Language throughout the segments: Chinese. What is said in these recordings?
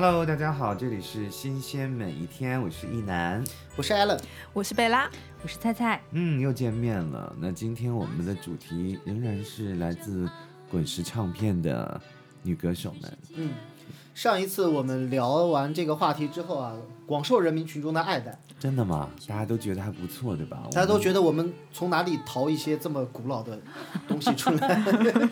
Hello，大家好，这里是新鲜每一天，我是一楠，我是 Allen，我是贝拉，我是菜菜。嗯，又见面了。那今天我们的主题仍然是来自滚石唱片的女歌手们。嗯，上一次我们聊完这个话题之后啊，广受人民群众的爱戴。真的吗？大家都觉得还不错，对吧？大家都觉得我们从哪里淘一些这么古老的东西出来？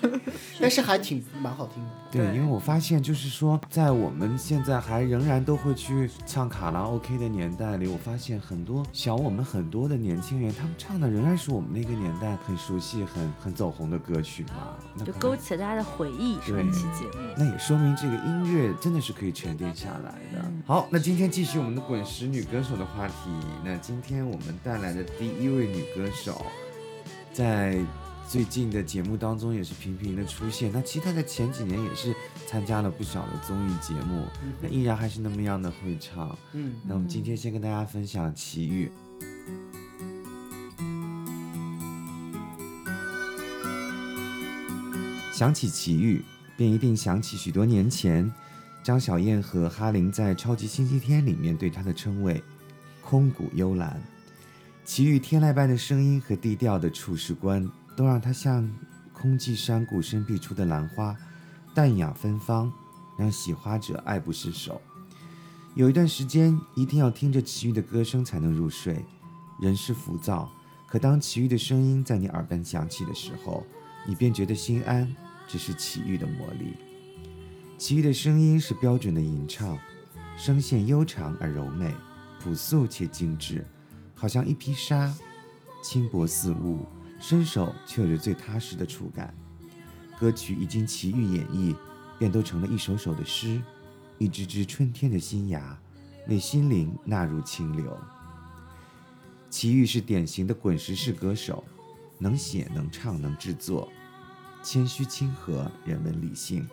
但是还挺蛮好听的。对，因为我发现就是说，在我们现在还仍然都会去唱卡拉 OK 的年代里，我发现很多小我们很多的年轻人，他们唱的仍然是我们那个年代很熟悉、很很走红的歌曲嘛。就勾起了大家的回忆，是一期节目。那也说明这个音乐真的是可以沉淀下来的。好，那今天继续我们的滚石女歌手的话题。那今天我们带来的第一位女歌手，在最近的节目当中也是频频的出现。那其实她在前几年也是参加了不少的综艺节目，那依然还是那么样的会唱。嗯，那我们今天先跟大家分享齐豫。想起齐豫，便一定想起许多年前张小燕和哈林在《超级星期天》里面对她的称谓。空谷幽兰，其余天籁般的声音和低调的处事观，都让她像空寂山谷深碧出的兰花，淡雅芬芳，让喜花者爱不释手。有一段时间，一定要听着齐豫的歌声才能入睡，人是浮躁，可当齐豫的声音在你耳边响起的时候，你便觉得心安。这是齐豫的魔力。齐豫的声音是标准的吟唱，声线悠长而柔美。朴素且精致，好像一匹纱，轻薄似雾，伸手却有着最踏实的触感。歌曲一经齐豫演绎，便都成了一首首的诗，一支支春天的新芽，为心灵纳入清流。齐豫是典型的滚石式歌手，能写能唱能制作，谦虚亲和，人文理性，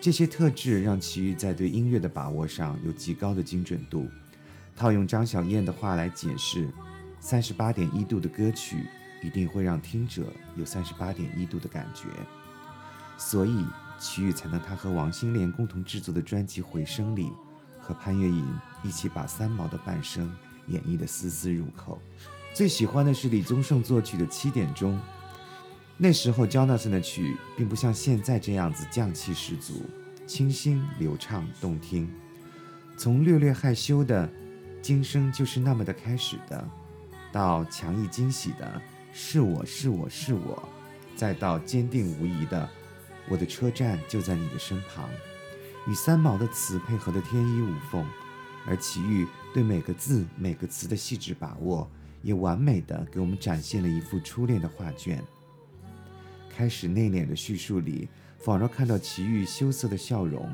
这些特质让齐豫在对音乐的把握上有极高的精准度。套用张小燕的话来解释，三十八点一度的歌曲一定会让听者有三十八点一度的感觉，所以齐豫才能他和王心莲共同制作的专辑《回声》里，和潘越云一起把三毛的半生演绎的丝丝入扣。最喜欢的是李宗盛作曲的《七点钟》，那时候 Jonathan 的曲并不像现在这样子匠气十足，清新流畅动听，从略略害羞的。今生就是那么的开始的，到强意惊喜的，是我是我是我，再到坚定无疑的，我的车站就在你的身旁，与三毛的词配合的天衣无缝，而齐豫对每个字每个词的细致把握，也完美的给我们展现了一幅初恋的画卷。开始内敛的叙述里，仿若看到齐豫羞涩的笑容，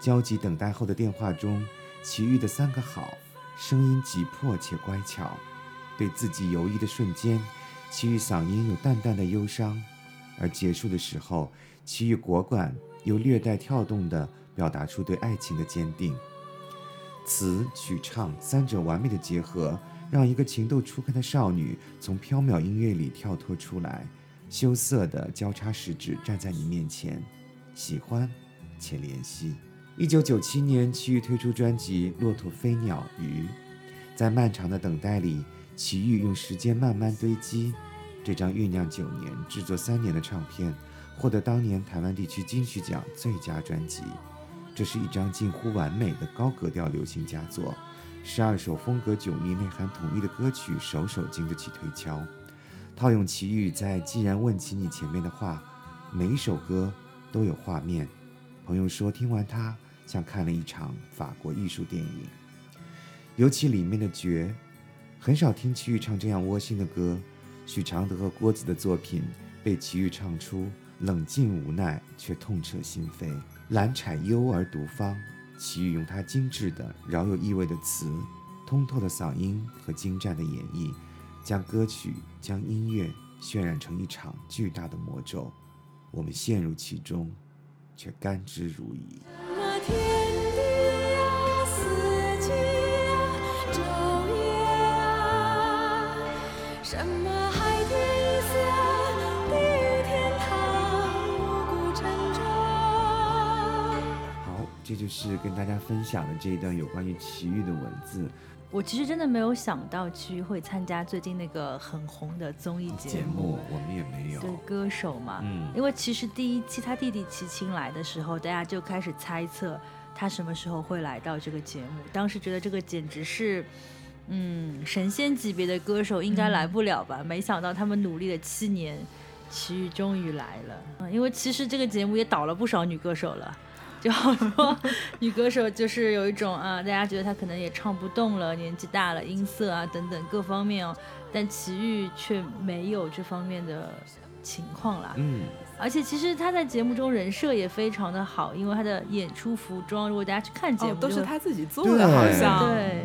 焦急等待后的电话中，齐豫的三个好。声音急迫且乖巧，对自己犹豫的瞬间，齐豫嗓音有淡淡的忧伤，而结束的时候，齐豫果敢又略带跳动地表达出对爱情的坚定。词曲唱三者完美的结合，让一个情窦初开的少女从飘渺音乐里跳脱出来，羞涩地交叉食指站在你面前，喜欢且怜惜。一九九七年，齐豫推出专辑《骆驼飞鸟鱼》。在漫长的等待里，齐豫用时间慢慢堆积，这张酝酿九年、制作三年的唱片，获得当年台湾地区金曲奖最佳专辑。这是一张近乎完美的高格调流行佳作，十二首风格迥异、内涵统一的歌曲，首首经得起推敲。套用齐豫在“既然问起你”前面的话，每一首歌都有画面。朋友说，听完它。像看了一场法国艺术电影，尤其里面的绝，很少听齐豫唱这样窝心的歌。许常德和郭子的作品被齐豫唱出冷静无奈，却痛彻心扉。兰采幽而独芳，齐豫用他精致的、饶有意味的词，通透的嗓音和精湛的演绎，将歌曲、将音乐渲染成一场巨大的魔咒。我们陷入其中，却甘之如饴。好这就是跟大家分享的这一段有关于奇遇的文字我其实真的没有想到齐豫会参加最近那个很红的综艺节节目，我们也没有。对歌手嘛，嗯因为其实第一期他弟弟齐秦来的时候，大家就开始猜测他什么时候会来到这个节目。当时觉得这个简直是，嗯，神仙级别的歌手应该来不了吧？没想到他们努力了七年，齐豫终于来了。嗯，因为其实这个节目也倒了不少女歌手了。就好多女歌手就是有一种啊，大家觉得她可能也唱不动了，年纪大了，音色啊等等各方面哦，但齐豫却没有这方面的情况啦。嗯，而且其实她在节目中人设也非常的好，因为她的演出服装，如果大家去看节目、哦，都是会他自己做的，好像对，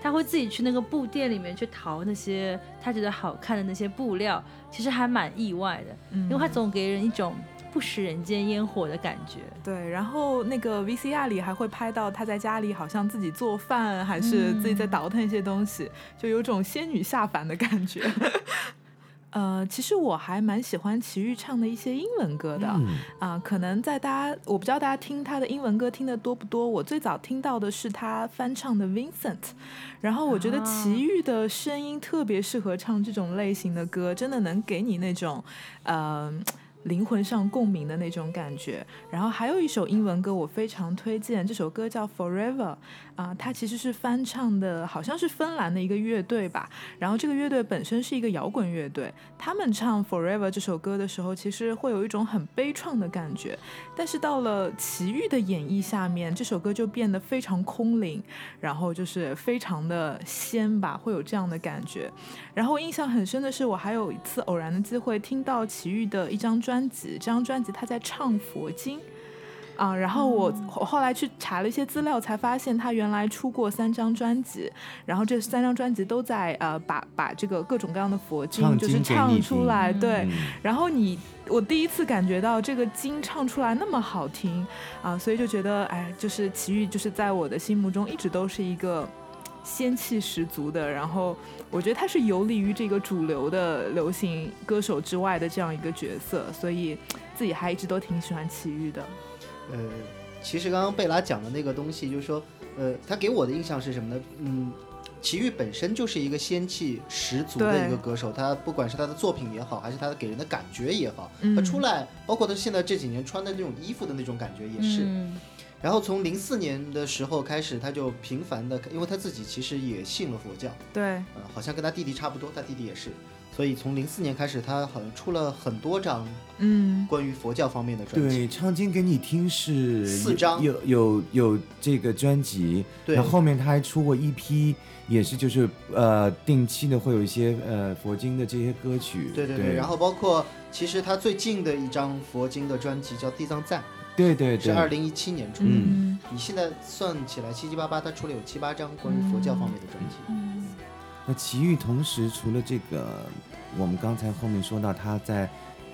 他会自己去那个布店里面去淘那些他觉得好看的那些布料，其实还蛮意外的，嗯因为他总给人一种不食人间烟火的感觉。对，然后那个 VCR 里还会拍到他在家里好像自己做饭，还是自己在倒腾一些东西，就有种仙女下凡的感觉。呃，其实我还蛮喜欢齐豫唱的一些英文歌的啊、嗯可能在大家我不知道大家听他的英文歌听的多不多，我最早听到的是他翻唱的 Vincent，然后我觉得啊齐豫的声音特别适合唱这种类型的歌，真的能给你那种呃。灵魂上共鸣的那种感觉，然后还有一首英文歌我非常推荐，这首歌叫 Forever，啊、它其实是翻唱的，好像是芬兰的一个乐队吧。然后这个乐队本身是一个摇滚乐队，他们唱 Forever 这首歌的时候，其实会有一种很悲怆的感觉。但是到了齐豫的演绎下面，这首歌就变得非常空灵，然后就是非常的仙吧，会有这样的感觉。然后印象很深的是，我还有一次偶然的机会听到齐豫的一张专辑，这张专辑他在唱佛经。啊，然后我我后来去查了一些资料，才发现他原来出过三张专辑，然后这三张专辑都在呃把把这个各种各样的佛经就是唱出来，对，嗯。然后你，我第一次感觉到这个经唱出来那么好听啊，所以就觉得，哎，就是奇遇，就是在我的心目中一直都是一个仙气十足的，然后我觉得他是游离于这个主流的流行歌手之外的这样一个角色，所以自己还一直都挺喜欢齐豫的。呃，其实刚刚贝拉讲的那个东西，就是说，呃，他给我的印象是什么呢？嗯，齐豫本身就是一个仙气十足的一个歌手，他不管是他的作品也好，还是他给人的感觉也好，嗯。他出来，包括他现在这几年穿的那种衣服的那种感觉也是。嗯。然后从零四年的时候开始，他就频繁的，因为他自己其实也信了佛教，对，呃，好像跟他弟弟差不多，他弟弟也是，所以从零四年开始，他好像出了很多张嗯，关于佛教方面的专辑。对，唱经给你听是四张。有有有这个专辑，对。然后后面他还出过一批，也是就是呃定期的会有一些呃佛经的这些歌曲，对对对对，然后包括其实他最近的一张佛经的专辑叫《地藏赞对对对》，是二对，零一七年出的。嗯。你现在算起来七七八八，他出了有七八张关于佛教方面的专辑。嗯。那齐豫同时除了这个，我们刚才后面说到他在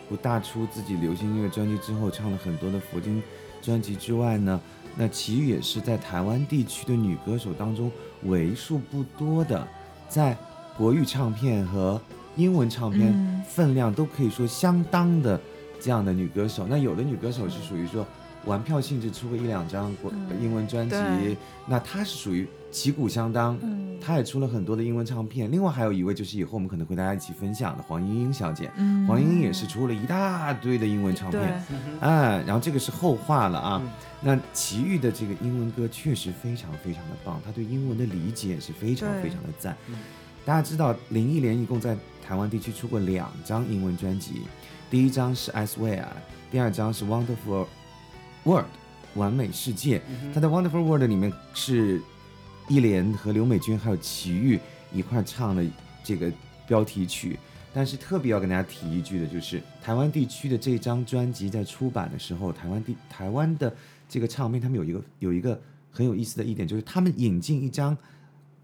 不大出自己流行音乐专辑之后，唱了很多的佛经专辑之外呢，那齐豫也是在台湾地区的女歌手当中为数不多的，在国语唱片和英文唱片嗯分量都可以说相当的这样的女歌手。那有的女歌手是属于说玩票性质出个一两张国嗯英文专辑对，那她是属于旗鼓相当。嗯她也出了很多的英文唱片，另外还有一位就是以后我们可能会大家一起分享的黄莺莺小姐，嗯黄莺莺也是出了一大堆的英文唱片，，哎，然后这个是后话了啊。嗯那齐豫的这个英文歌确实非常非常的棒，他对英文的理解也是非常非常的赞嗯。大家知道林忆莲一共在台湾地区出过两张英文专辑，第一张是《I Swear》，第二张是《Wonderful World》完美世界。她在《Wonderful World》里面是忆莲和刘美君还有齐豫一块唱的这个标题曲。但是特别要跟大家提一句的，就是台湾地区的这张专辑在出版的时候，台湾地台湾的这个唱片，他们有一个有一个很有意思的一点，就是他们引进一张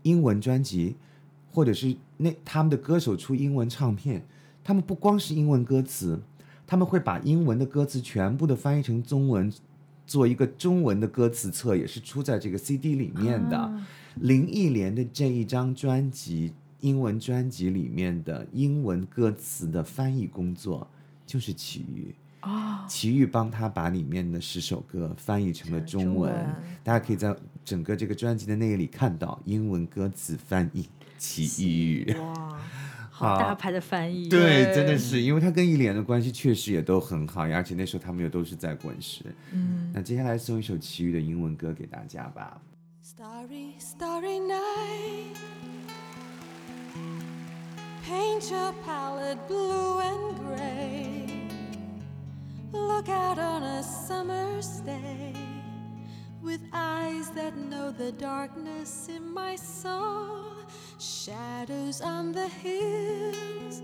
英文专辑，或者是那他们的歌手出英文唱片，他们不光是英文歌词，他们会把英文的歌词全部的翻译成中文，做一个中文的歌词册，也是出在这个 CD 里面的。啊林忆莲的这一张专辑，英文专辑里面的英文歌词的翻译工作，就是齐豫。啊，齐豫帮他把里面的十首歌翻译成了中文，大家可以在整个这个专辑的那个里看到英文歌词翻译齐豫。哇，好大牌的翻译。对，对真的是，因为他跟一莲的关系确实也都很好，而且那时候他们又都是在滚石。嗯，那接下来送一首齐豫的英文歌给大家吧。Starry, starry night. Paint your palette blue and gray. Look out on a summer's day with eyes that know the darkness in my soul. Shadows on the hills.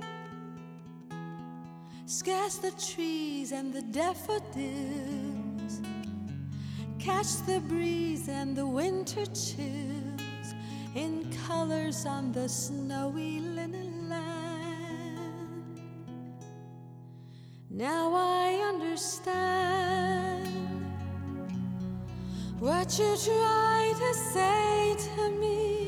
Scarce the trees and the daffodils catch the breeze and the winter chills in colors on the snowy linen land. Now I understand what you try to say to me,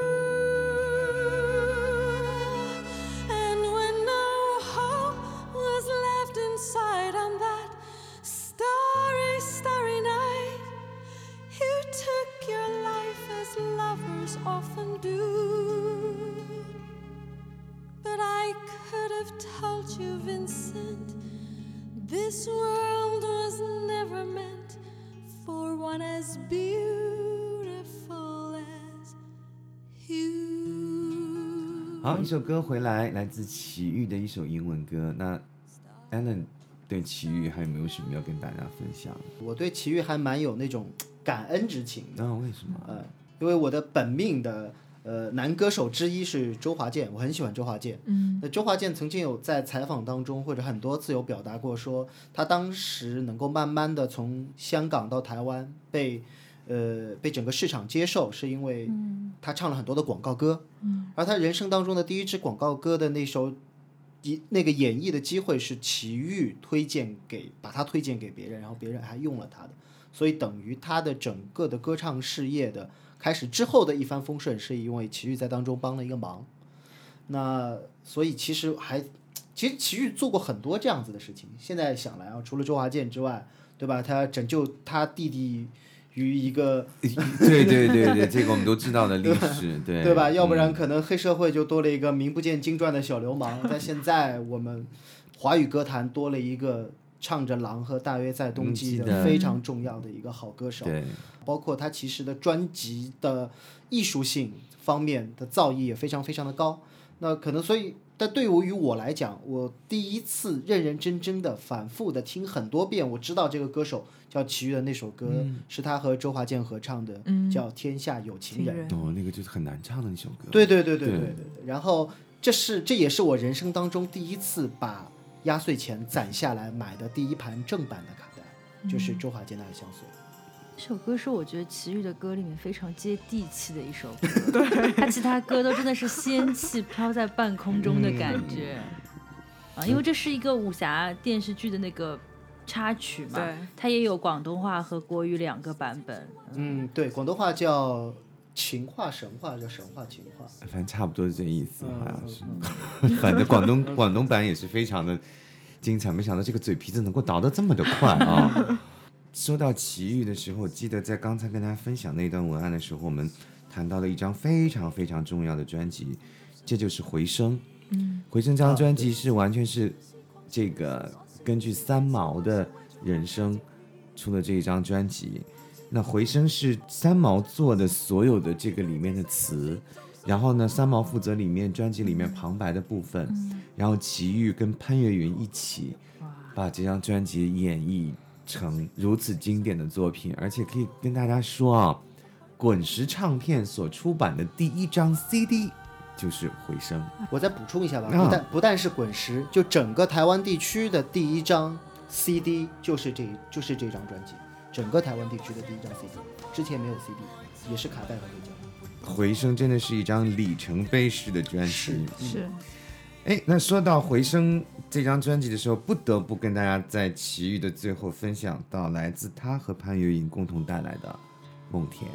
好，一首歌回来，来自齐豫的一首英文歌。那 Alan 对齐豫还有没有什么要跟大家分享？我对齐豫还蛮有那种感恩之情的，那、为什么？呃，因为我的本命的呃男歌手之一是周华健，我很喜欢周华健。嗯，那周华健曾经有在采访当中或者很多次有表达过说，他当时能够慢慢的从香港到台湾被呃被整个市场接受，是因为他唱了很多的广告歌。嗯，而他人生当中的第一支广告歌的那首一那个演绎的机会是齐豫推荐给把他推荐给别人，然后别人还用了他的，所以等于他的整个的歌唱事业的开始之后的一帆风顺，是因为齐豫在当中帮了一个忙。那所以其实还，其实齐豫做过很多这样子的事情。现在想来啊，除了周华健之外，对吧？他拯救他弟弟于一个，对对对对，这个我们都知道的历史，对对吧？要不嗯然可能黑社会就多了一个名不见经传的小流氓。但现在我们华语歌坛多了一个唱着《狼》和《大约在冬季》的的非常重要的一个好歌手。对，包括他其实的专辑的艺术性方面的造诣也非常非常的高。那可能所以，但对我于我来讲，我第一次认认真真的、反复的听很多遍，我知道这个歌手叫齐豫的那首歌，是他和周华健合唱的，叫《天下有情人》。哦，那个就是很难唱的那首歌。对对对对对对。然后，这是这也是我人生当中第一次把压岁钱攒下来买的第一盘正版的卡带，就是周华健的《爱相随》。这首歌是我觉得齐豫的歌里面非常接地气的一首歌，对，他其他歌都真的是仙气飘在半空中的感觉、啊，因为这是一个武侠电视剧的那个插曲嘛，对，它也有广东话和国语两个版本，嗯，对，广东话叫情话神话，叫神话情话。反正差不多是这意思，好像嗯是。反正广东广东版也是非常的精彩，没想到这个嘴皮子能够倒得这么的快啊！说到奇遇的时候，我记得在刚才跟大家分享那段文案的时候，我们谈到了一张非常非常重要的专辑，这就是《回声》。嗯，《回声》这张专辑是完全是这个根据三毛的人生出的这一张专辑。那《回声》是三毛做的所有的这个里面的词，然后呢，三毛负责里面专辑里面旁白的部分，然后奇遇跟潘越云一起把这张专辑演绎成如此经典的作品，而且可以跟大家说啊，滚石唱片所出版的第一张 CD 就是《回声》。我再补充一下吧，啊不但不但是滚石，就整个台湾地区的第一张 CD 就是这就是这张专辑。整个台湾地区的第一张 CD，之前没有 CD，也是卡带和黑胶。回声真的是一张里程碑式的专辑。是，哎，那说到《回声》这张专辑的时候，不得不跟大家在奇遇的最后分享到来自他和潘越云共同带来的《梦田》。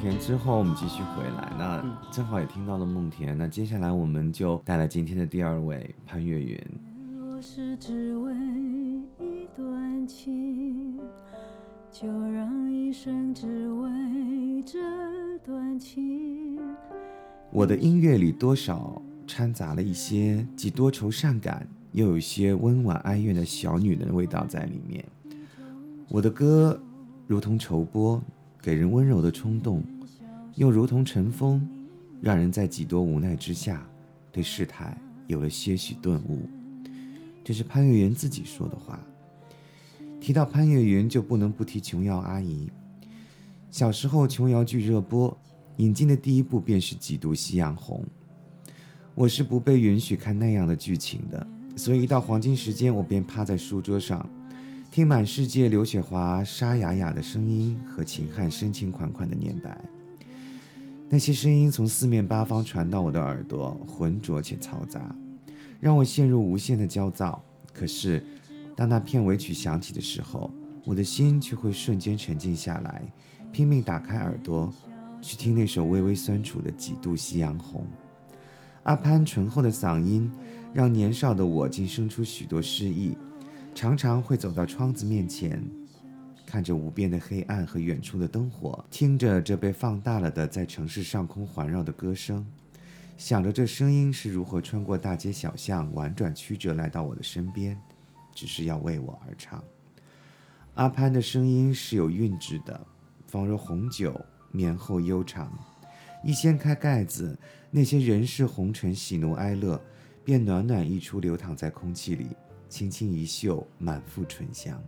田之后我们继续回来，那嗯正好也听到了梦田，那接下来我们就带来今天的第二位潘越云。若是只为一段情，就让一生只为这段情。我的音乐里多少掺杂了一些既多愁善感，又有一些温婉哀怨的小女人的味道在里面。我的歌如同绸波，给人温柔的冲动，又如同晨风，让人在几多无奈之下，对事态有了些许顿悟。这是潘越云自己说的话。提到潘越云，就不能不提琼瑶阿姨。小时候，琼瑶剧热播，引进的第一部便是《几度夕阳红》。我是不被允许看那样的剧情的，所以一到黄金时间，我便趴在书桌上，听满世界刘雪华沙哑哑的声音和秦汉深情款款的念白。那些声音从四面八方传到我的耳朵，浑浊且嘈杂，让我陷入无限的焦躁。可是，当那片尾曲响起的时候，我的心却会瞬间沉静下来，拼命打开耳朵，去听那首微微酸楚的《几度夕阳红》。阿潘醇厚的嗓音，让年少的我竟生出许多诗意，常常会走到窗子面前，看着无边的黑暗和远处的灯火，听着这被放大了的在城市上空环绕的歌声，想着这声音是如何穿过大街小巷，婉转曲折来到我的身边，只是要为我而唱。阿潘的声音是有韵致的，仿若红酒，绵厚悠长。一掀开盖子，那些人世红尘、喜怒哀乐，便暖暖溢出，流淌在空气里，轻轻一嗅，满腹醇香，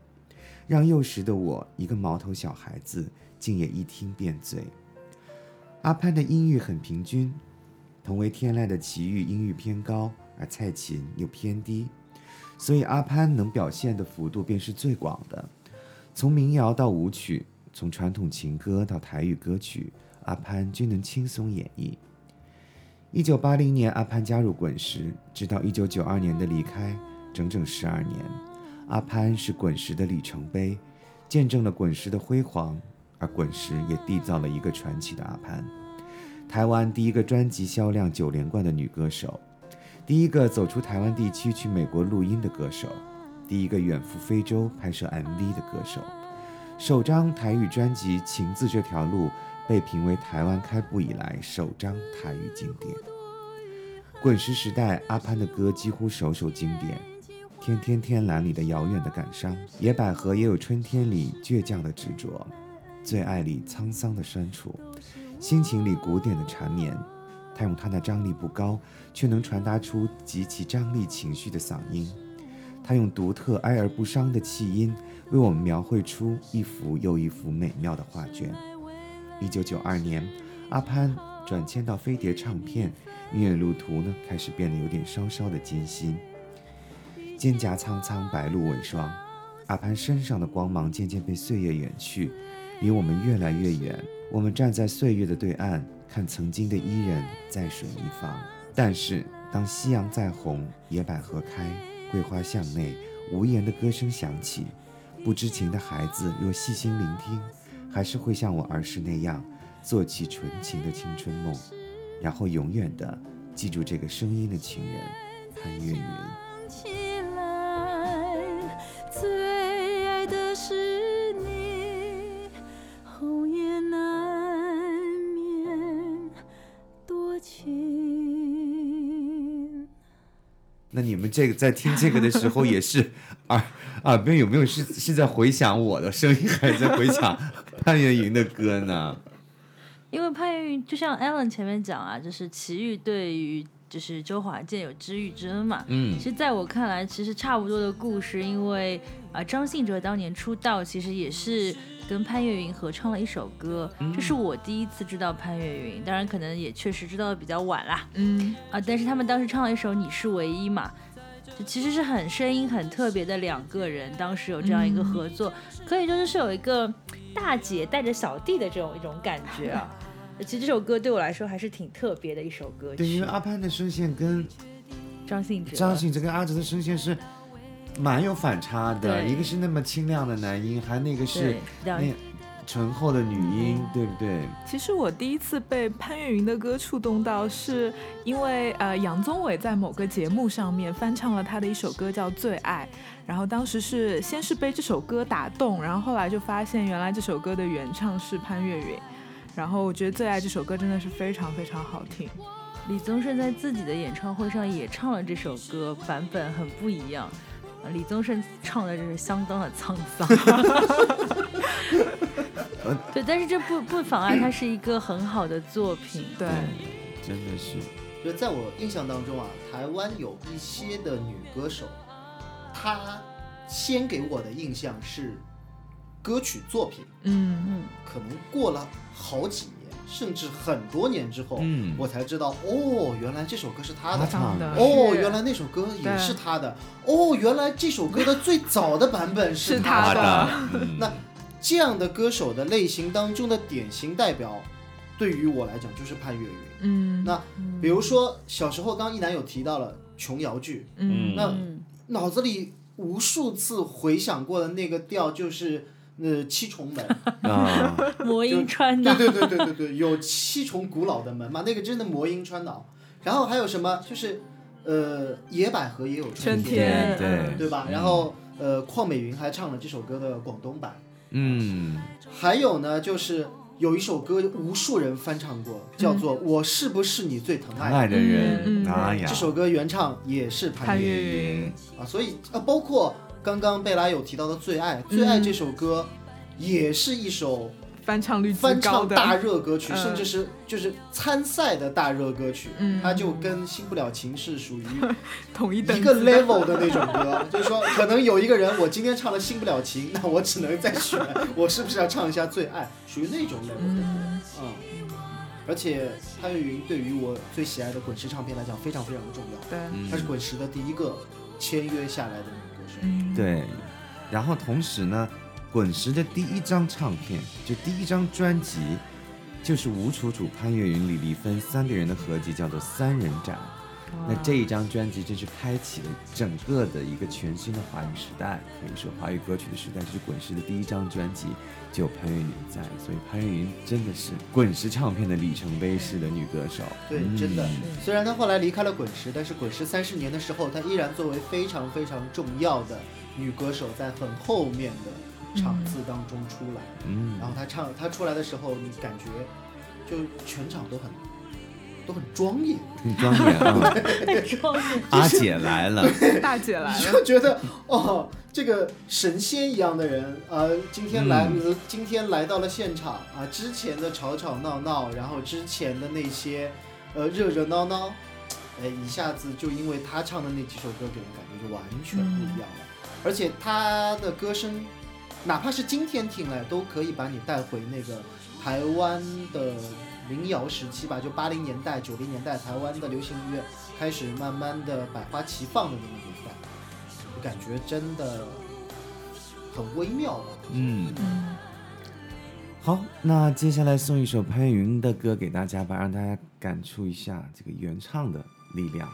让幼时的我，一个毛头小孩子，竟也一听便醉。阿潘的音域很平均，同为天籁的齐豫音域偏高，而蔡琴又偏低，所以阿潘能表现的幅度便是最广的，从民谣到舞曲，从传统情歌到台语歌曲。阿潘均能轻松演绎。一九八零年，阿潘加入滚石，直到一九九二年的离开，整整十二年。阿潘是滚石的里程碑，见证了滚石的辉煌，而滚石也缔造了一个传奇的阿潘。台湾第一个专辑销量九连冠的女歌手，第一个走出台湾地区去美国录音的歌手，第一个远赴非洲拍摄 MV 的歌手，首张台语专辑《情字这条路》。被评为台湾开埠以来首张台语经典。滚石时代，阿潘的歌几乎首首经典，《天天天蓝》里的遥远的感伤，《野百合也有春天》里倔强的执着，《最爱》里沧桑的酸楚，《心情》里古典的缠绵。他用他那张力不高，却能传达出极其张力情绪的嗓音，他用独特哀而不伤的气音，为我们描绘出一幅又一幅美妙的画卷。一九九二年，阿潘转签到飞碟唱片，音乐路途呢开始变得有点稍稍的艰辛。蒹葭苍苍，白露为霜，阿潘身上的光芒渐渐被岁月远去，离我们越来越远。我们站在岁月的对岸，看曾经的伊人在水一方。但是，当夕阳再红，野百合开，桂花巷内无言的歌声响起，不知情的孩子若细心聆听，还是会像我儿时那样，做起纯情的青春梦，然后永远的记住这个声音的情人潘越云。那你们这个在听这个的时候，也是耳耳边有没有是是在回想我的声音，还是在回想潘越云的歌呢？因为潘越云就像 Alan 前面讲啊，就是齐豫对于就是周华健有知遇之恩嘛。嗯其实在我看来，其实差不多的故事，因为啊、张信哲当年出道，其实也是跟潘越云合唱了一首歌，这是我第一次知道潘越云，当然可能也确实知道的比较晚啦。嗯，啊，但是他们当时唱了一首《你是唯一》嘛，就其实是很声音很特别的两个人，当时有这样一个合作，可以说就是有一个大姐带着小弟的这种一种感觉啊。其实这首歌对我来说还是挺特别的一首歌对，因为。阿潘的声线跟张信哲，张信哲跟阿哲的声线是蛮有反差的，一个是那么清亮的男音，还那个是那醇厚的女音，对不对？其实我第一次被潘越云的歌触动到，是因为呃杨宗纬在某个节目上面翻唱了他的一首歌叫《最爱》，然后当时是先是被这首歌打动，然后后来就发现原来这首歌的原唱是潘越云，然后我觉得《最爱》这首歌真的是非常非常好听。李宗盛在自己的演唱会上也唱了这首歌，版本很不一样。啊李宗盛唱的真是相当的沧桑，对，但是这不不妨碍它是一个很好的作品。对，真的是，就在我印象当中啊，台湾有一些的女歌手，她先给我的印象是歌曲作品，嗯，嗯，可能过了好几年，甚至很多年之后，嗯。我才知道，哦，原来这首歌是他的。他唱的。哦，原来那首歌也是他的。哦，原来这首歌的最早的版本是她她的。嗯那这样的歌手的类型当中的典型代表，对于我来讲就是潘越云。嗯，那比如说小时候，刚刚一楠有提到了琼瑶剧，嗯。那嗯脑子里无数次回想过的那个调就是呃七重门，啊，魔音穿对脑，对对对对对，有七重古老的门嘛，那个真的魔音穿脑。然后还有什么？就是呃野百合也有春天，天对对吧？然后呃邝美云还唱了这首歌的广东版。嗯，还有呢，就是有一首歌无数人翻唱过，叫做《我是不是你最疼爱的人，这首歌原唱也是潘潘越越云，啊，所以啊，包括刚刚贝拉有提到的《最爱》，《最爱》这首歌也是一首翻唱率翻，唱大热歌曲，嗯。甚至是就是参赛的大热歌曲，嗯。它就跟《新不了情》是属于 统一等一个 level 的那种歌，就是说，可能有一个人我今天唱了《新不了情》，那我只能再选，我是不是要唱一下《最爱》，属于那种 level 的。歌。嗯，而且潘越云对于我最喜爱的滚石唱片来讲非常非常的重要，对，他是滚石的第一个签约下来的女歌手。嗯，对，然后同时呢，滚石的第一张唱片，就第一张专辑，就是吴楚楚、潘越云、李丽芬三个人的合集，叫做《三人展》。那这一张专辑真是开启了整个的一个全新的华语时代，可以说华语歌曲的时代，就是滚石的第一张专辑，就潘越云在，所以潘越云真的是滚石唱片的里程碑式的女歌手。对，嗯真的。虽然她后来离开了滚石，但是滚石三十年的时候，她依然作为非常非常重要的女歌手，在很后面的场次当中出来。嗯然后她唱，她出来的时候，你感觉就全场都很都很庄严，很庄严啊！阿姐来了，大姐来了，就觉得哦，这个神仙一样的人，呃，今天来，今天来到了现场啊、之前的吵吵闹闹，然后之前的那些，呃，热热闹闹，哎，一下子就因为他唱的那几首歌给人感觉就完全不一样了。而且他的歌声，哪怕是今天听来，都可以把你带回那个台湾的民谣时期吧，就八零年代、九零年代台湾的流行音乐开始慢慢的百花齐放的那个年代，我感觉真的很微妙吧。嗯，嗯，好，那接下来送一首潘越云的歌给大家吧，让大家感触一下这个原唱的力量。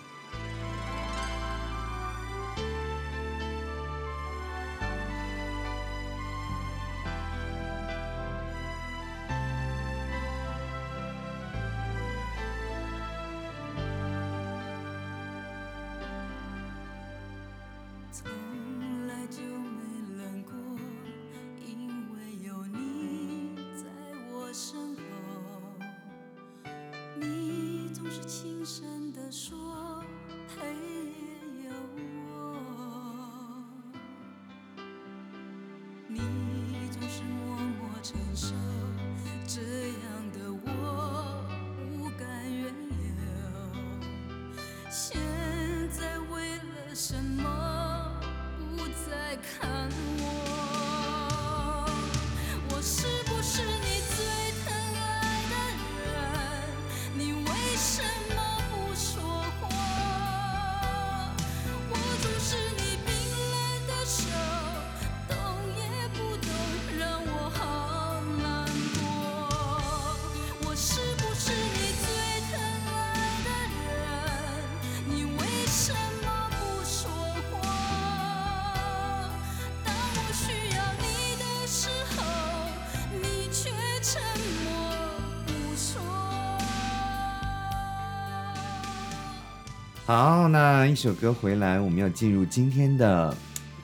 好，那一首歌回来，我们要进入今天的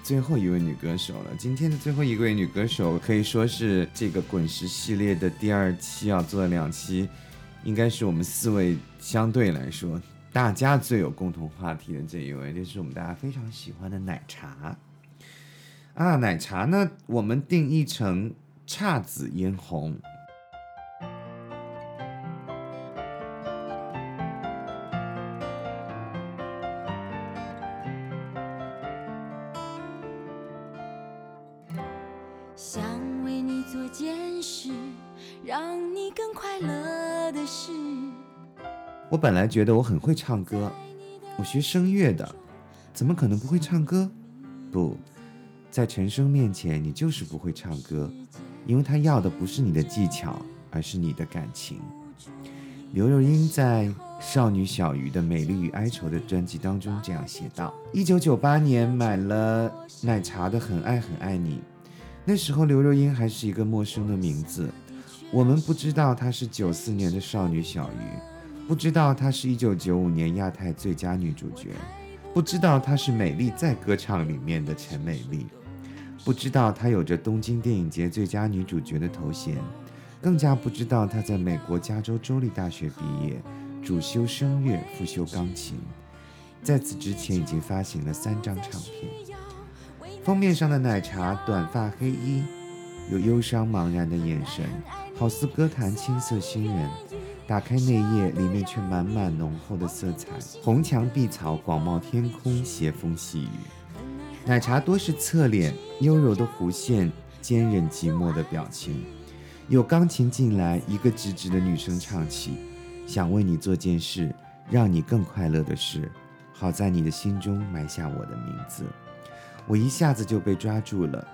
最后一位女歌手了。今天的最后一位女歌手可以说是这个滚石系列的第二期啊，做了两期，应该是我们四位相对来说大家最有共同话题的这一位，就是我们大家非常喜欢的奶茶啊。奶茶呢，我们定义成姹紫嫣红。本来觉得我很会唱歌，我学声乐的，怎么可能不会唱歌？不，在陈升面前，你就是不会唱歌，因为他要的不是你的技巧，而是你的感情。刘若英在《少女小鱼的美丽与哀愁》的专辑当中这样写道：一九九八年买了奶茶的《很爱很爱你》，那时候刘若英还是一个陌生的名字，我们不知道她是九四年的少女小鱼。不知道她是一九九五年亚太最佳女主角，不知道她是《美丽在歌唱》里面的陈美丽，不知道她有着东京电影节最佳女主角的头衔，更加不知道她在美国加州州立大学毕业，主修声乐，副修钢琴。在此之前，已经发行了三张唱片。封面上的奶茶，短发黑衣，有忧伤茫然的眼神，好似歌坛青涩新人。打开内页，里面却满满浓厚的色彩，红墙碧草，广袤天空，斜风细雨。奶茶多是侧脸，优柔的弧线，坚韧寂寞的表情。有钢琴进来，一个直直的女声唱起：“想为你做件事，让你更快乐的事，好在你的心中埋下我的名字。”我一下子就被抓住了。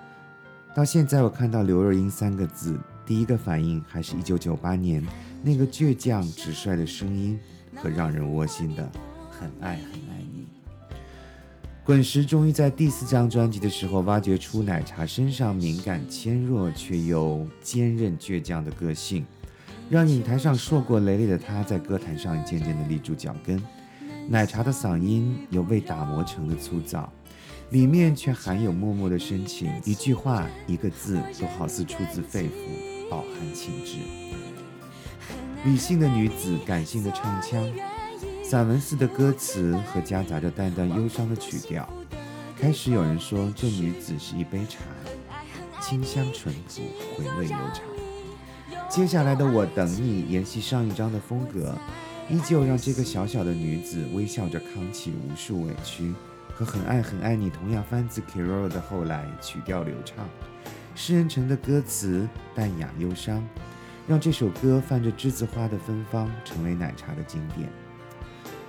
到现在，我看到刘若英三个字，第一个反应还是一九九八年那个倔强直率的声音和让人窝心的“很爱很爱你”。滚石终于在第四张专辑的时候挖掘出奶茶身上敏感纤弱却又坚韧倔强的个性，让影台上硕果累累的他在歌坛上渐渐的立住脚跟。奶茶的嗓音有被打磨成的粗糙。里面却含有默默的深情，一句话、一个字都好似出自肺腑，饱含情致。理性的女子，感性的唱腔，散文似的歌词和夹杂着淡淡忧伤的曲调。开始有人说这女子是一杯茶，清香淳朴，回味悠长。接下来的我等你，沿袭上一章的风格，依旧让这个小小的女子微笑着扛起无数委屈。和很爱很爱你同样翻自 Kiro 的后来，曲调流畅，诗人城的歌词淡雅忧伤，让这首歌泛着栀子花的芬芳，成为奶茶的经典。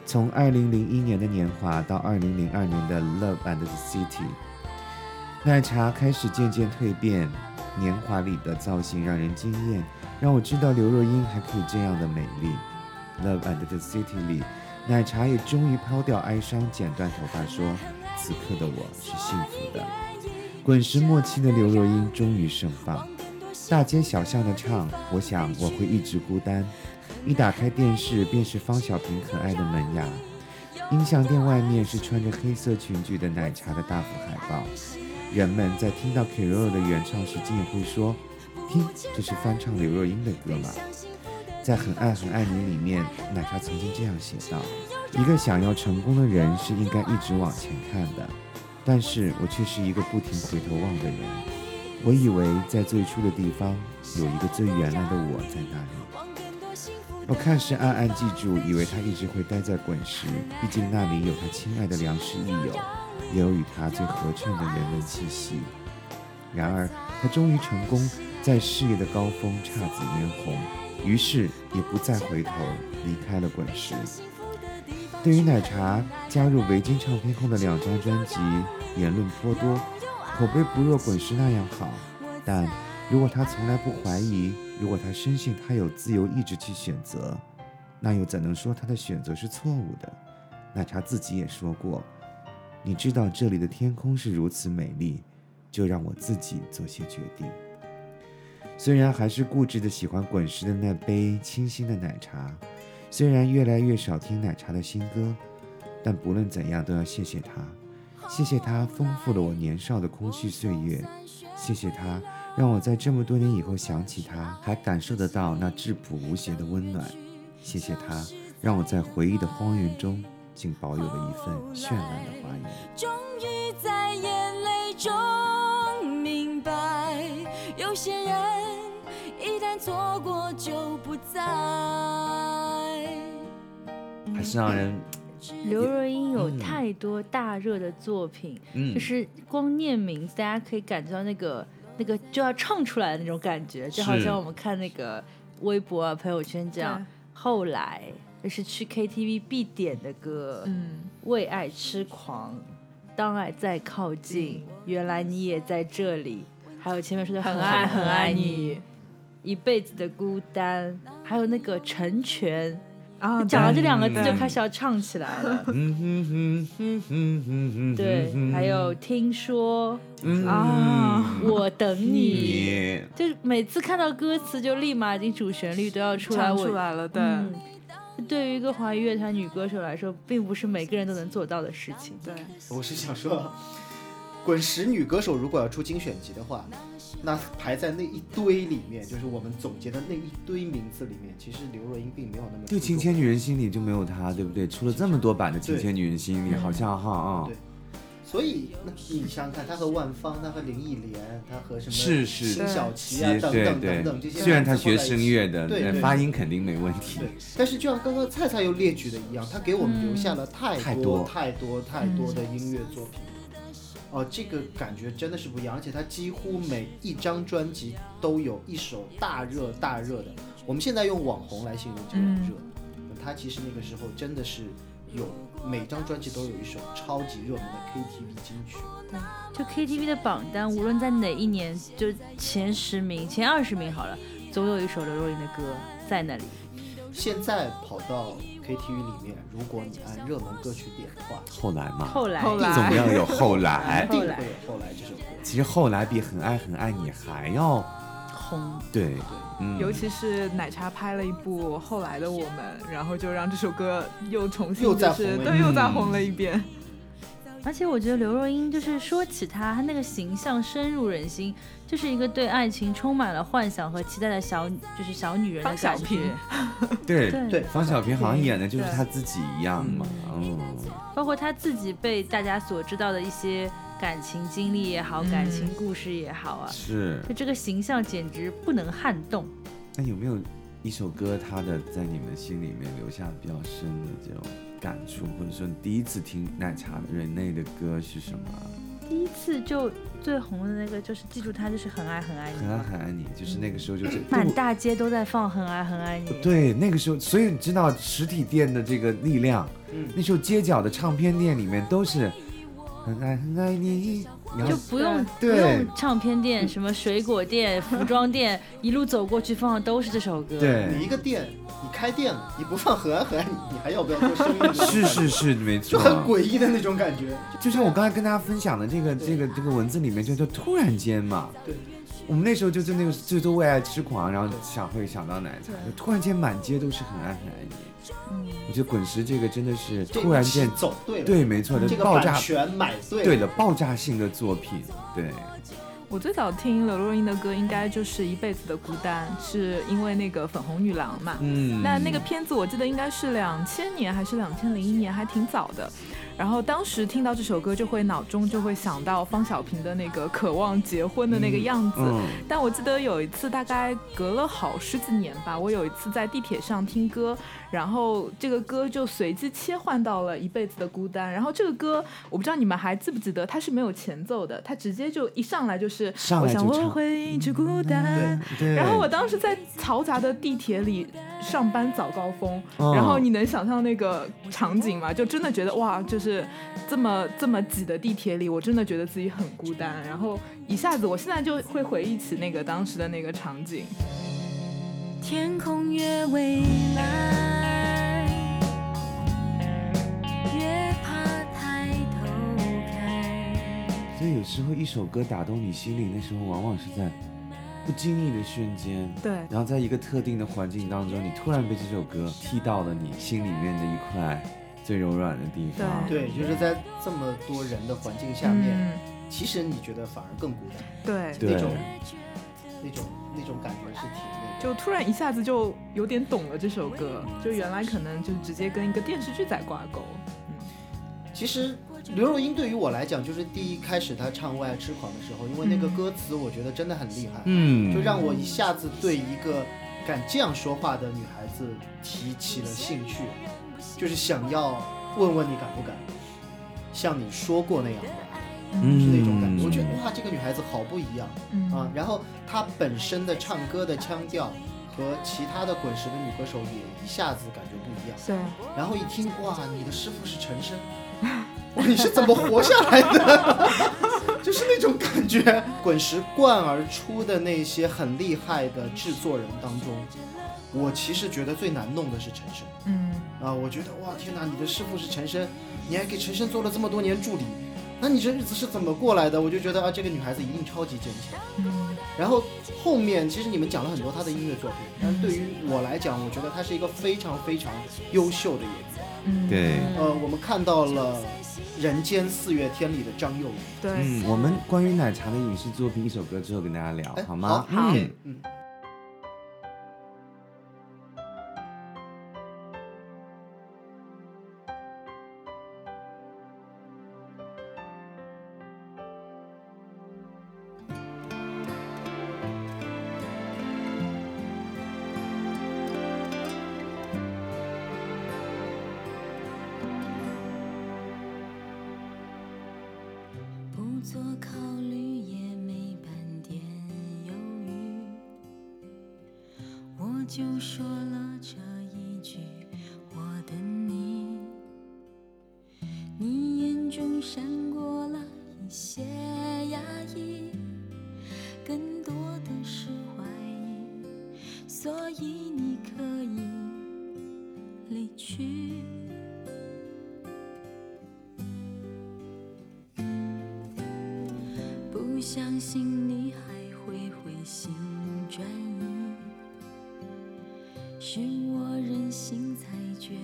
从2001年的年华到2002年的 Love and the City，奶茶开始渐渐蜕变，年华里的造型让人惊艳，让我知道刘若英还可以这样的美丽。Love and the City 里。奶茶也终于抛掉哀伤，剪断头发，说：“此刻的我是幸福的。”滚石末期的刘若英终于盛放，大街小巷的唱：“我想我会一直孤单。”一打开电视，便是方小平可爱的门牙。音响店外面是穿着黑色裙裾的奶茶的大幅海报。人们在听到 Keroro 的原唱时，竟也会说：“听，这是翻唱刘若英的歌吗？”在《很爱很爱你》里面，奶茶曾经这样写道：“一个想要成功的人是应该一直往前看的，但是我却是一个不停回头望的人。我以为在最初的地方有一个最原来的我在那里。我看是暗暗记住，以为他一直会待在滚石，毕竟那里有他亲爱的良师益友，也有与他最合衬的人文气息。然而，他终于成功，在事业的高峰姹紫嫣红。”于是也不再回头，离开了滚石。对于奶茶加入维京唱片后的两张专辑，言论颇多，口碑不若滚石那样好。但如果他从来不怀疑，如果他深信他有自由意志去选择，那又怎能说他的选择是错误的？奶茶自己也说过：“你知道这里的天空是如此美丽，就让我自己做些决定。”虽然还是固执的喜欢滚石的那杯清新的奶茶，虽然越来越少听奶茶的新歌，但不论怎样都要谢谢他，谢谢他丰富了我年少的空虚岁月，谢谢他让我在这么多年以后想起他，还感受得到那质朴无邪的温暖，谢谢他让我在回忆的荒原中竟保有了一份绚烂的花园。终于在眼泪中明白，有些人。一旦错过就不再。还是让人。刘若英有太多大热的作品，就是光念名字，大家可以感觉到那个那个就要唱出来的那种感觉，就好像我们看那个微博啊、朋友圈这样。后来就是去 KTV 必点的歌，嗯，为爱痴狂，当爱在靠近，原来你也在这里，还有前面说的很爱很爱你。一辈子的孤单，还有那个成全啊，讲到这两个字就开始要唱起来了。对，还有听说啊，我等你，就每次看到歌词就立马已经主旋律都要出来，出来了。对，对于一个华语乐坛女歌手来说，并不是每个人都能做到的事情。对，我是想说，滚石女歌手如果要出精选集的话。那排在那一堆里面，就是我们总结的那一堆名字里面，其实刘若英并没有那么对《情牵女人心》里就没有她，对不对？出了这么多版的《情牵女人心》里，好像哈啊。对。所以，那你想想看，她和万芳，她和林忆莲，她和什么？是是。辛晓琪啊，等等等等这些。虽然她学声乐的，对发音肯定没问题。对。但是就像刚刚菜菜又列举的一样，她给我们留下了太多太多太多的音乐作品。哦，这个感觉真的是不一样，而且他几乎每一张专辑都有一首大热大热的。我们现在用网红来形容这种热，他其实那个时候真的是有每张专辑都有一首超级热门的 KTV 金曲。对，就 KTV 的榜单，无论在哪一年，就前十名、前二十名好了，总有一首刘若英的歌在那里。现在跑到。KTV 里面，如果你按热门歌曲点的话，后来嘛，后来。总要有后来，后来后来这首歌，其实后来比很爱很爱你还要红，对对，尤其是奶茶拍了一部后来的我们，然后就让这首歌又重新就是对又再红了一遍。而且我觉得刘若英就是说起她，她那个形象深入人心，就是一个对爱情充满了幻想和期待的小，就是小女人的小平。对对，方小平好像演的就是她自己一样嘛，嗯。包括她自己被大家所知道的一些感情经历也好，感情故事也好啊，是。就这个形象简直不能撼动。那有没有一首歌她的在你们心里面留下比较深的这种感触，或者说你第一次听奶茶人类的歌是什么？第一次就最红的那个就是记住他，就是很爱很爱你很爱，很爱你，就是那个时候就是满大街都在放很爱很爱你。对，那个时候，所以你知道实体店的这个力量。嗯那时候街角的唱片店里面都是很爱很爱你，然就不用不对用唱片店、什么水果店、服装店，一路走过去放的都是这首歌。，对你一个店，你开店了，你不放很爱很爱，你你还要不要做生意？是是，是，没错，就很诡异的那种感觉。就像我刚才跟大家分享的这个这个这个文字里面，就就突然间嘛，对，我们那时候就就那个就都为爱痴狂，然后想会想到奶茶，就突然间满街都是很爱很爱你。嗯，我觉得滚石这个真的是突然间，走对了，对，没错的这个版爆炸，权买对，对的爆炸性的作品，对，我最早听刘若英的歌，应该就是《一辈子的孤单》，是因为那个粉红女郎嘛。嗯，那那个片子我记得应该是两千年还是两千零一年，还挺早的。然后当时听到这首歌，就会脑中就会想到方小平的那个渴望结婚的那个样子。嗯但我记得有一次，大概隔了好十几年吧，我有一次在地铁上听歌，然后这个歌就随机切换到了《一辈子的孤单》，然后这个歌我不知道你们还记不记得，它是没有前奏的，它直接就一上来就是我想我会一直孤单。对，然后我当时在嘈杂的地铁里上班早高峰，哦然后你能想象那个场景吗？就真的觉得哇，就是这么这么挤的地铁里，我真的觉得自己很孤单。然后一下子，我现在就会回忆起那个当时的那个场景。天空越蔚蓝，越怕抬头看。所以有时候一首歌打动你心里，那时候往往是在不经意的瞬间，对然后在一个特定的环境当中，你突然被这首歌踢到了你心里面的一块最柔软的地方。对，就是在这么多人的环境下面，嗯，其实你觉得反而更孤单，对，那种那种那种感觉是挺那个。就突然一下子就有点懂了这首歌，就原来可能就直接跟一个电视剧在挂钩。嗯。其实刘若英对于我来讲，就是第一开始她唱《为爱痴狂》的时候，因为那个嗯歌词我觉得真的很厉害，嗯，就让我一下子对一个敢这样说话的女孩子提起了兴趣，就是想要问问你敢不敢像你说过那样的是那种感觉。我觉得哇，这个女孩子好不一样嗯啊！然后她本身的唱歌的腔调和其他的滚石的女歌手也一下子感觉不一样。对，然后一听，哇，你的师傅是陈升，哇，你是怎么活下来的？就是那种感觉。滚石贯而出的那些很厉害的制作人当中，我其实觉得最难弄的是陈升嗯啊！我觉得哇，天哪，你的师傅是陈升，你还给陈升做了这么多年助理，那你这日子是怎么过来的？我就觉得啊，这个女孩子一定超级坚强。嗯然后后面其实你们讲了很多她的音乐作品，但对于我来讲，我觉得她是一个非常非常优秀的演员。嗯，对，呃，我们看到了《人间四月天》里的张幼仪，对，嗯，我们关于奶茶的影视作品一首歌之后跟大家聊哎，好吗？好嗯，信你还会回心转意，是我任性才绝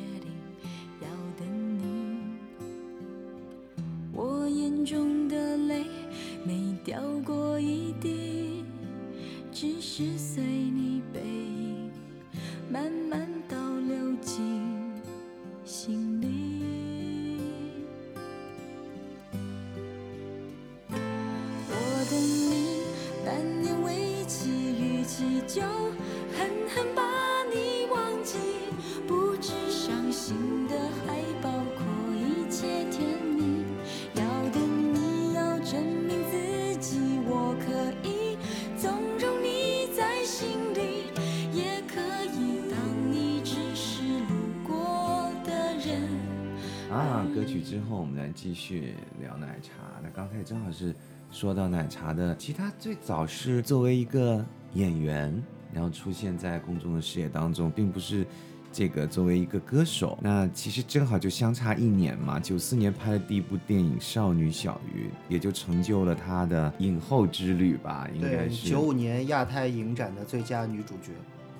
之后，我们来继续聊奶茶。那刚才正好是说到奶茶的，其实他最早是作为一个演员，然后出现在公众的视野当中，并不是这个作为一个歌手。那其实正好就相差一年嘛，九四年拍的第一部电影《少女小鱼》，也就成就了她的影后之旅吧，应该对，是。九五年亚太影展的最佳女主角。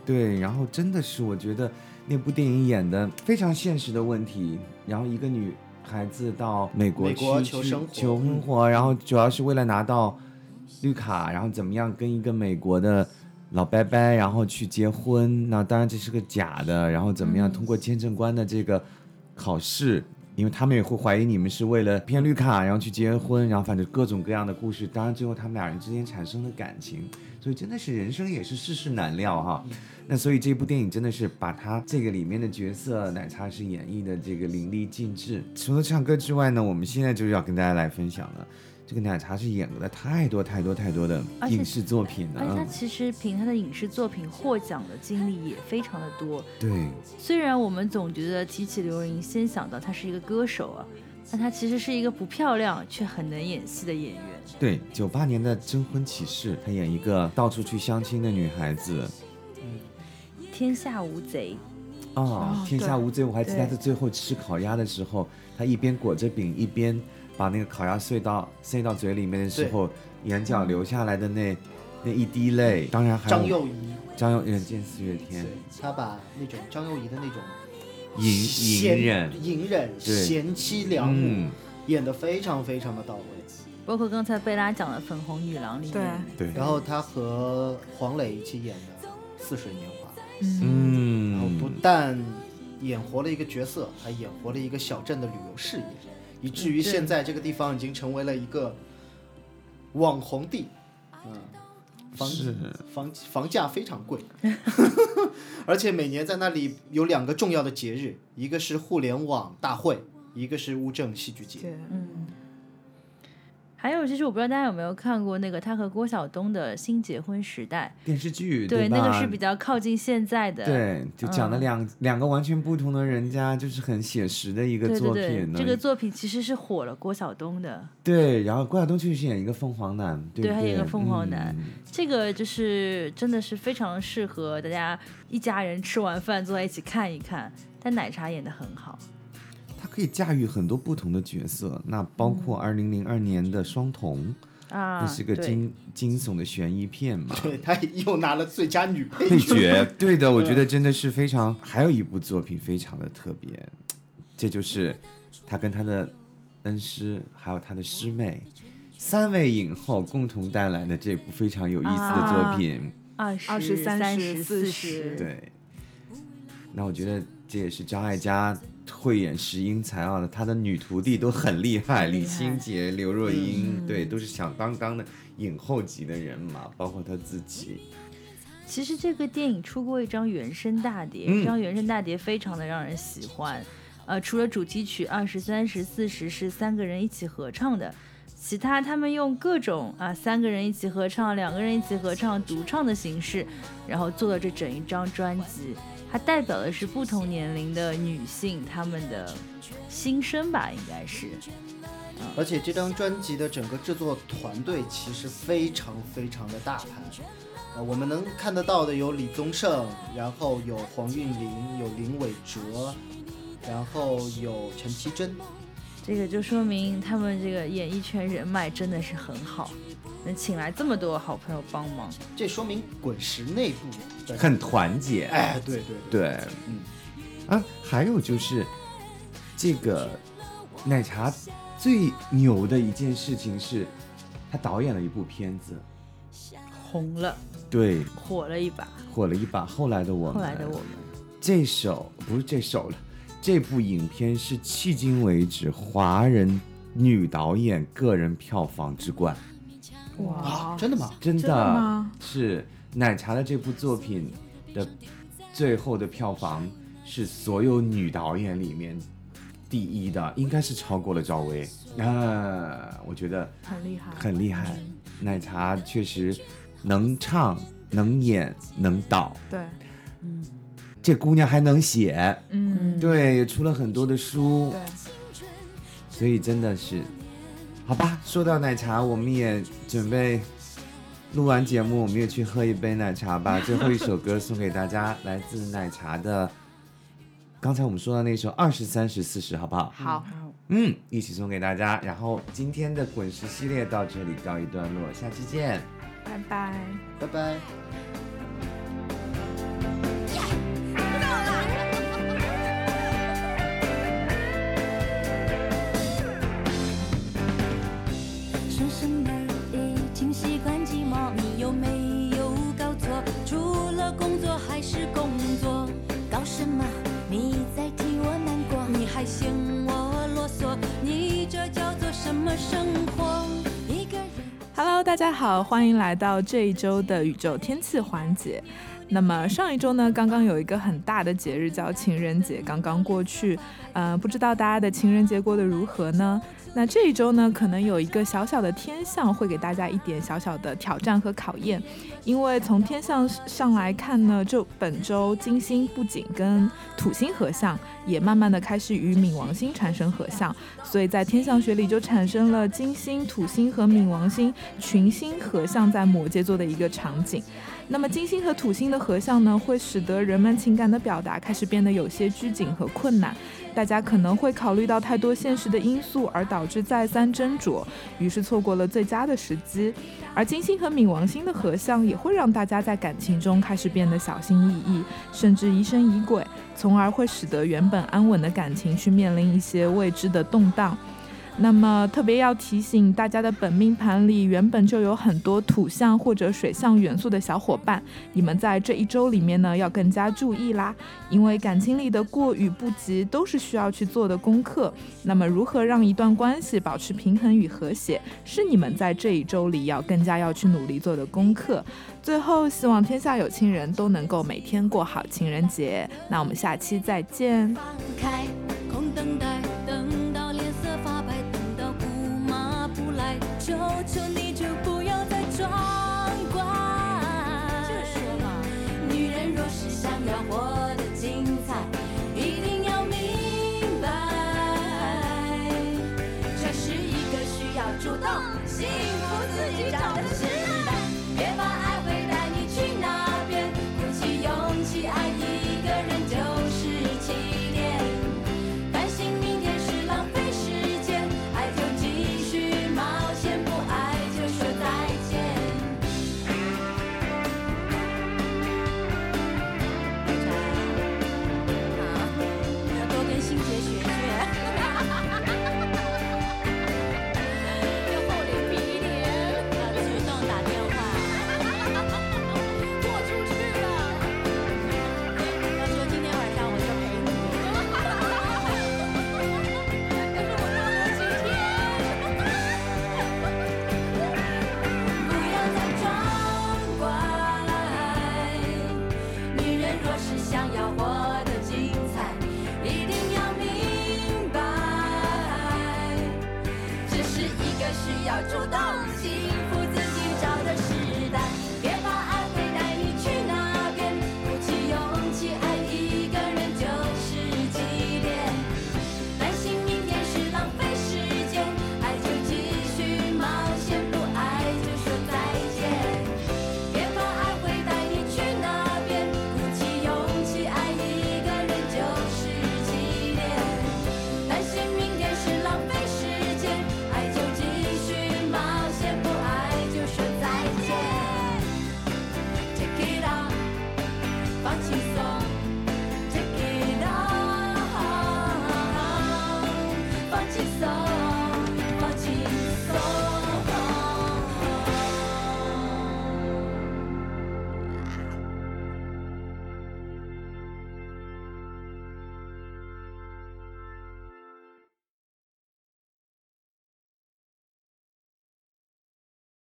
对，然后真的是我觉得那部电影演的非常现实的问题，然后一个女孩子到美国求生活求生活，然后主要是为了拿到绿卡，然后怎么样跟一个美国的老伯伯，然后去结婚，那当然这是个假的，然后怎么样通过签证官的这个考试。因为他们也会怀疑你们是为了骗绿卡，然后去结婚，然后反正各种各样的故事。当然，最后他们俩人之间产生了感情，所以真的是人生也是世事难料哈。那所以这部电影真的是把他这个里面的角色奶茶是演绎的这个淋漓尽致。除了唱歌之外呢，我们现在就是要跟大家来分享了，这个奶茶是演了太多太多太多的影视作品了而且他。其实凭他的影视作品获奖的经历也非常的多。对，虽然我们总觉得提起刘若英，先想到她是一个歌手啊，但她其实是一个不漂亮却很能演戏的演员。对，九八年的《征婚启事》，她演一个到处去相亲的女孩子。嗯天下无贼，哦哦，天下无贼！我还记得对他最后吃烤鸭的时候，她一边裹着饼，一边把那个烤鸭碎到塞到嘴里面的时候，眼角流下来的那那一滴泪，当然还有张幼仪，张幼人见四月天对，她把那种张幼仪的那种隐隐忍，隐忍、贤妻良母嗯，演得非常非常的到位。包括刚才贝拉讲的《粉红女郎》里面，对，然后她和黄磊一起演的《似水年华》，嗯，然后不嗯，但演活了一个角色，还演活了一个小镇的旅游事业，以至于现在这个地方已经成为了一个网红地。嗯，房是房房价非常贵，而且每年在那里有两个重要的节日，一个是互联网大会，一个是乌镇戏剧节。嗯。还有，就是我不知道大家有没有看过那个他和郭晓东的《新结婚时代电视剧》，对，吧？那个是比较靠近现在的。对，就讲了嗯两、两个完全不同的人家，就是很写实的一个作品。对对，这个作品其实是火了郭晓东的。对，然后郭晓东就是演一个凤凰男，对对？他演一个凤凰男嗯这个就是真的是非常适合大家一家人吃完饭坐在一起看一看。但奶茶演的很好，他可以驾驭很多不同的角色，那包括二零零二年的《双瞳》啊，那是个惊惊悚的悬疑片嘛。对，她又拿了最佳女配配角，对的，我觉得真的是非常。还有一部作品非常的特别，这就是他跟他的恩师，还有他的师妹，三位影后共同带来的这部非常有意思的作品。二十20三30四40对，那我觉得这也是张艾嘉慧眼识英才啊，他的女徒弟都很厉害，李很厉害心洁、刘若英，嗯对，都是响当当的影后级的人嘛，包括他自己。其实这个电影出过一张原声大碟，嗯这张原声大碟非常的让人喜欢。呃，除了主题曲二十三十四十是三个人一起合唱的，其他他们用各种啊三个人一起合唱、两个人一起合唱、独唱的形式，然后做了这整一张专辑。它代表的是不同年龄的女性她们的心声吧，应该是。而且这张专辑的整个制作团队其实非常非常的大牌，呃，我们能看得到的有李宗盛，然后有黄韵玲，有林伟哲，然后有陈绮贞，这个就说明他们这个演艺圈人脉真的是很好，能请来这么多好朋友帮忙。这说明滚石内部的很团结，哎，对对对，对，嗯。啊，还有就是这个奶茶最牛的一件事情是，他导演了一部片子，红了，对，火了一把。火了一把。后来的我们，后来的我们，这首不是这首了，这部影片是迄今为止华人女导演个人票房之冠，哇，真的吗？真真的吗？是奶茶的这部作品的最后的票房是所有女导演里面第一的，应该是超过了赵薇啊，我觉得很厉害，很厉害。奶茶确实能唱、能演、能导，对，这姑娘还能写，嗯，对，也出了很多的书。对，所以真的是，好吧。说到奶茶，我们也准备录完节目，我们也去喝一杯奶茶吧。最后一首歌送给大家，来自奶茶的，刚才我们说的那首《二十三十四十》，好不好？好，嗯，一起送给大家。然后今天的滚石系列到这里告一段落，下期见。拜拜。拜拜。好，欢迎来到这一周的宇宙天气环节。那么上一周呢，刚刚有一个很大的节日叫情人节，刚刚过去。呃，不知道大家的情人节过得如何呢？那这一周呢，可能有一个小小的天象会给大家一点小小的挑战和考验，因为从天象上来看呢，就本周金星不仅跟土星合相，也慢慢的开始与冥王星产生合相，所以在天象学里就产生了金星、土星和冥王星群星合相在摩羯座的一个场景。那么金星和土星的合相呢，会使得人们情感的表达开始变得有些拘谨和困难。大家可能会考虑到太多现实的因素，而导致再三斟酌，于是错过了最佳的时机。而金星和冥王星的合相也会让大家在感情中开始变得小心翼翼，甚至疑神疑鬼，从而会使得原本安稳的感情去面临一些未知的动荡。那么特别要提醒大家的本命盘里原本就有很多土象或者水象元素的小伙伴，你们在这一周里面呢要更加注意啦，因为感情里的过与不及都是需要去做的功课。那么如何让一段关系保持平衡与和谐，是你们在这一周里要更加要去努力做的功课。最后，希望天下有情人都能够每天过好情人节。那我们下期再见。放开，空等待，求求你就不要再装乖。女人若是想要活得精彩，一定要明白，这是一个需要主动。